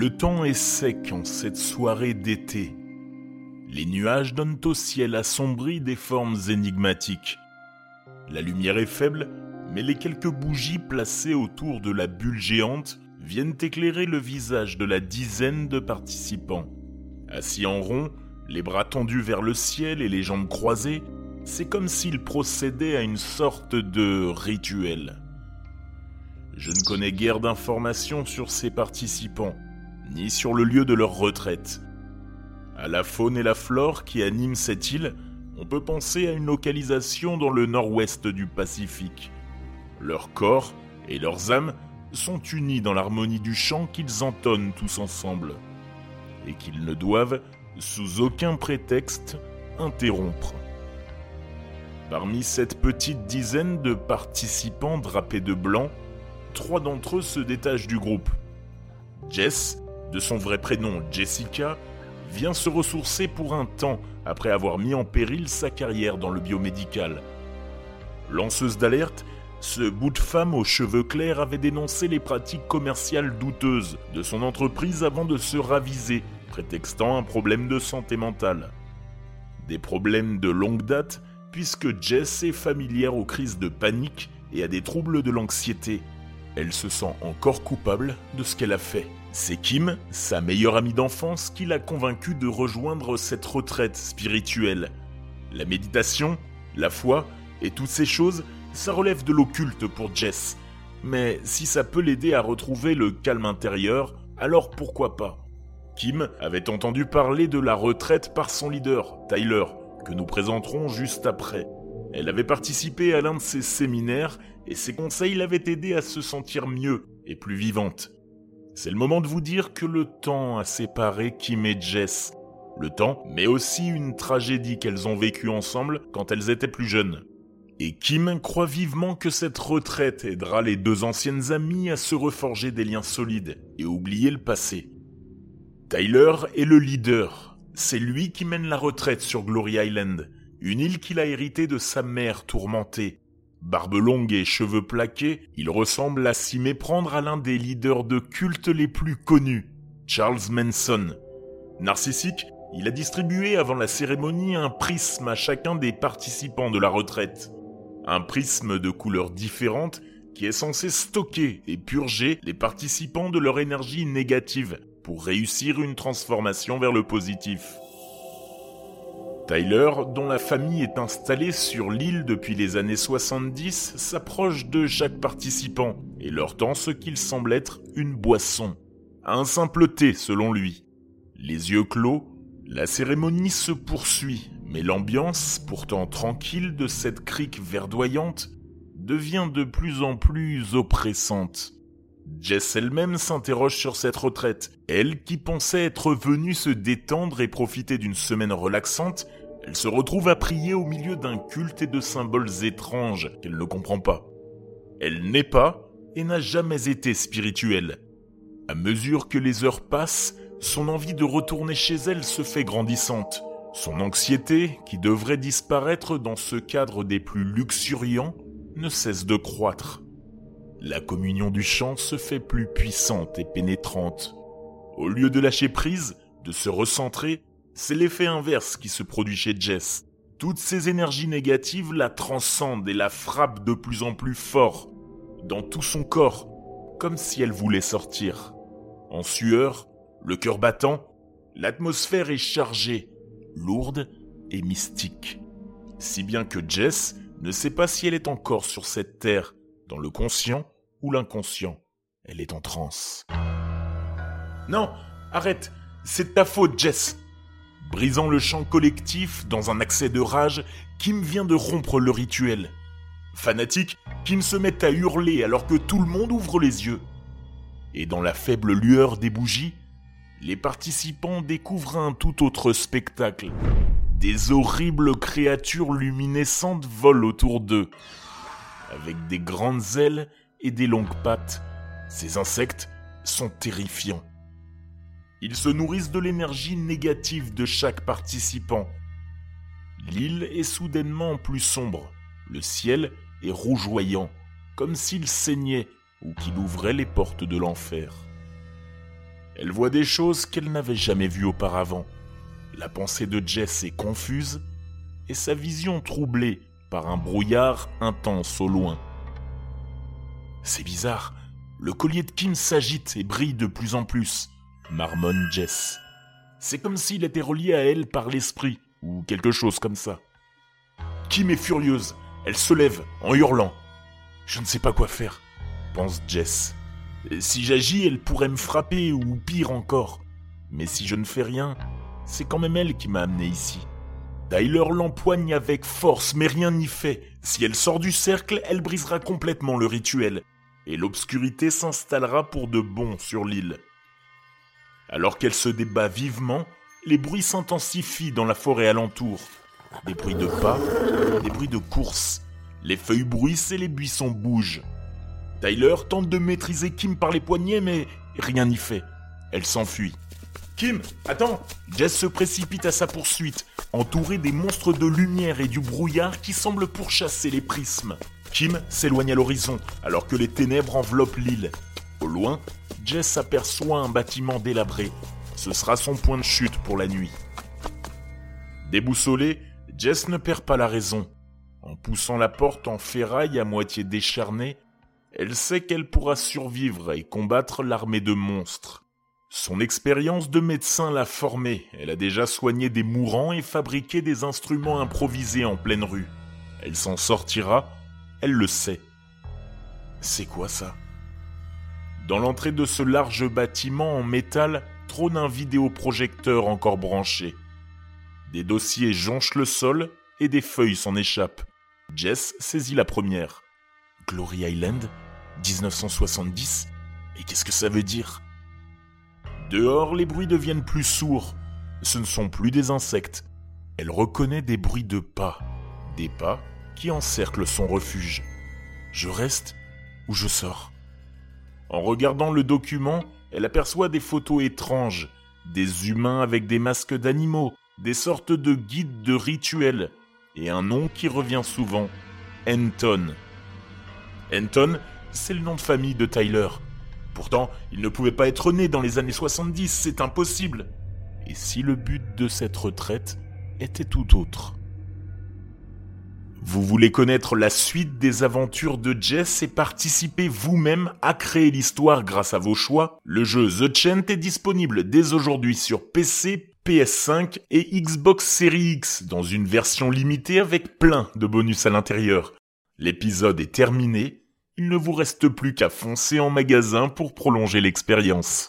Le temps est sec en cette soirée d'été. Les nuages donnent au ciel assombri des formes énigmatiques. La lumière est faible, mais les quelques bougies placées autour de la bulle géante viennent éclairer le visage de la dizaine de participants. Assis en rond, les bras tendus vers le ciel et les jambes croisées, c'est comme s'ils procédaient à une sorte de rituel. Je ne connais guère d'informations sur ces participants, ni sur le lieu de leur retraite. À la faune et la flore qui animent cette île, on peut penser à une localisation dans le nord-ouest du Pacifique. Leurs corps et leurs âmes sont unis dans l'harmonie du chant qu'ils entonnent tous ensemble, et qu'ils ne doivent, sous aucun prétexte, interrompre. Parmi cette petite dizaine de participants drapés de blanc, trois d'entre eux se détachent du groupe. Jess de son vrai prénom Jessica, vient se ressourcer pour un temps après avoir mis en péril sa carrière dans le biomédical. Lanceuse d'alerte, ce bout de femme aux cheveux clairs avait dénoncé les pratiques commerciales douteuses de son entreprise avant de se raviser, prétextant un problème de santé mentale. Des problèmes de longue date, puisque Jess est familière aux crises de panique et à des troubles de l'anxiété. Elle se sent encore coupable de ce qu'elle a fait. C'est Kim, sa meilleure amie d'enfance, qui l'a convaincue de rejoindre cette retraite spirituelle. La méditation, la foi et toutes ces choses, ça relève de l'occulte pour Jess. Mais si ça peut l'aider à retrouver le calme intérieur, alors pourquoi pas? Kim avait entendu parler de la retraite par son leader, Tyler, que nous présenterons juste après. Elle avait participé à l'un de ses séminaires et ses conseils l'avaient aidé à se sentir mieux et plus vivante. C'est le moment de vous dire que le temps a séparé Kim et Jess. Le temps, mais aussi une tragédie qu'elles ont vécue ensemble quand elles étaient plus jeunes. Et Kim croit vivement que cette retraite aidera les deux anciennes amies à se reforger des liens solides et oublier le passé. Tyler est le leader. C'est lui qui mène la retraite sur Glory Island, une île qu'il a héritée de sa mère tourmentée Barbe longue et cheveux plaqués, il ressemble à s'y méprendre à l'un des leaders de culte les plus connus, Charles Manson. Narcissique, il a distribué avant la cérémonie un prisme à chacun des participants de la retraite. Un prisme de couleurs différentes qui est censé stocker et purger les participants de leur énergie négative pour réussir une transformation vers le positif. Tyler, dont la famille est installée sur l'île depuis les années 70, s'approche de chaque participant et leur tend ce qu'il semble être une boisson. Un simple thé selon lui. Les yeux clos, la cérémonie se poursuit, mais l'ambiance, pourtant tranquille de cette crique verdoyante, devient de plus en plus oppressante. Jess elle-même s'interroge sur cette retraite. Elle, qui pensait être venue se détendre et profiter d'une semaine relaxante, elle se retrouve à prier au milieu d'un culte et de symboles étranges qu'elle ne comprend pas. Elle n'est pas et n'a jamais été spirituelle. À mesure que les heures passent, son envie de retourner chez elle se fait grandissante. Son anxiété, qui devrait disparaître dans ce cadre des plus luxuriants, ne cesse de croître. La communion du chant se fait plus puissante et pénétrante. Au lieu de lâcher prise, de se recentrer, c'est l'effet inverse qui se produit chez Jess. Toutes ces énergies négatives la transcendent et la frappent de plus en plus fort, dans tout son corps, comme si elle voulait sortir. En sueur, le cœur battant, l'atmosphère est chargée, lourde et mystique. Si bien que Jess ne sait pas si elle est encore sur cette terre, dans le conscient ou l'inconscient. Elle est en transe. Non, arrête, c'est ta faute, Jess. Brisant le chant collectif dans un accès de rage, Kim vient de rompre le rituel. Fanatique, Kim se met à hurler alors que tout le monde ouvre les yeux. Et dans la faible lueur des bougies, les participants découvrent un tout autre spectacle. Des horribles créatures luminescentes volent autour d'eux. Avec des grandes ailes et des longues pattes, ces insectes sont terrifiants. Ils se nourrissent de l'énergie négative de chaque participant. L'île est soudainement plus sombre. Le ciel est rougeoyant, comme s'il saignait ou qu'il ouvrait les portes de l'enfer. Elle voit des choses qu'elle n'avait jamais vues auparavant. La pensée de Jess est confuse et sa vision troublée par un brouillard intense au loin. C'est bizarre, le collier de Kim s'agite et brille de plus en plus, marmonne Jess. C'est comme s'il était relié à elle par l'esprit, ou quelque chose comme ça. Kim est furieuse, elle se lève en hurlant. Je ne sais pas quoi faire, pense Jess. Si j'agis, elle pourrait me frapper ou pire encore. Mais si je ne fais rien, c'est quand même elle qui m'a amené ici. Tyler l'empoigne avec force, mais rien n'y fait. Si elle sort du cercle, elle brisera complètement le rituel, et l'obscurité s'installera pour de bon sur l'île. Alors qu'elle se débat vivement, les bruits s'intensifient dans la forêt alentour. Des bruits de pas, des bruits de course. Les feuilles bruissent et les buissons bougent. Tyler tente de maîtriser Kim par les poignets, mais rien n'y fait. Elle s'enfuit. Kim, attends Jess se précipite à sa poursuite, entourée des monstres de lumière et du brouillard qui semblent pourchasser les prismes. Kim s'éloigne à l'horizon, alors que les ténèbres enveloppent l'île. Au loin, Jess aperçoit un bâtiment délabré. Ce sera son point de chute pour la nuit. Déboussolée, Jess ne perd pas la raison. En poussant la porte en ferraille à moitié décharnée, elle sait qu'elle pourra survivre et combattre l'armée de monstres. Son expérience de médecin l'a formée, elle a déjà soigné des mourants et fabriqué des instruments improvisés en pleine rue. Elle s'en sortira, elle le sait. C'est quoi ça? Dans l'entrée de ce large bâtiment en métal trône un vidéoprojecteur encore branché. Des dossiers jonchent le sol et des feuilles s'en échappent. Jess saisit la première. Glory Island 1970 Et qu'est-ce que ça veut dire? Dehors, les bruits deviennent plus sourds. Ce ne sont plus des insectes. Elle reconnaît des bruits de pas. Des pas qui encerclent son refuge. Je reste ou je sors? En regardant le document, elle aperçoit des photos étranges. Des humains avec des masques d'animaux, des sortes de guides de rituels, et un nom qui revient souvent, Anton. Anton, c'est le nom de famille de Tyler. Pourtant, il ne pouvait pas être né dans les années 70, c'est impossible. Et si le but de cette retraite était tout autre? Vous voulez connaître la suite des aventures de Jess et participer vous-même à créer l'histoire grâce à vos choix? Le jeu The Chant est disponible dès aujourd'hui sur PC, PS5 et Xbox Series X dans une version limitée avec plein de bonus à l'intérieur. L'épisode est terminé, il ne vous reste plus qu'à foncer en magasin pour prolonger l'expérience.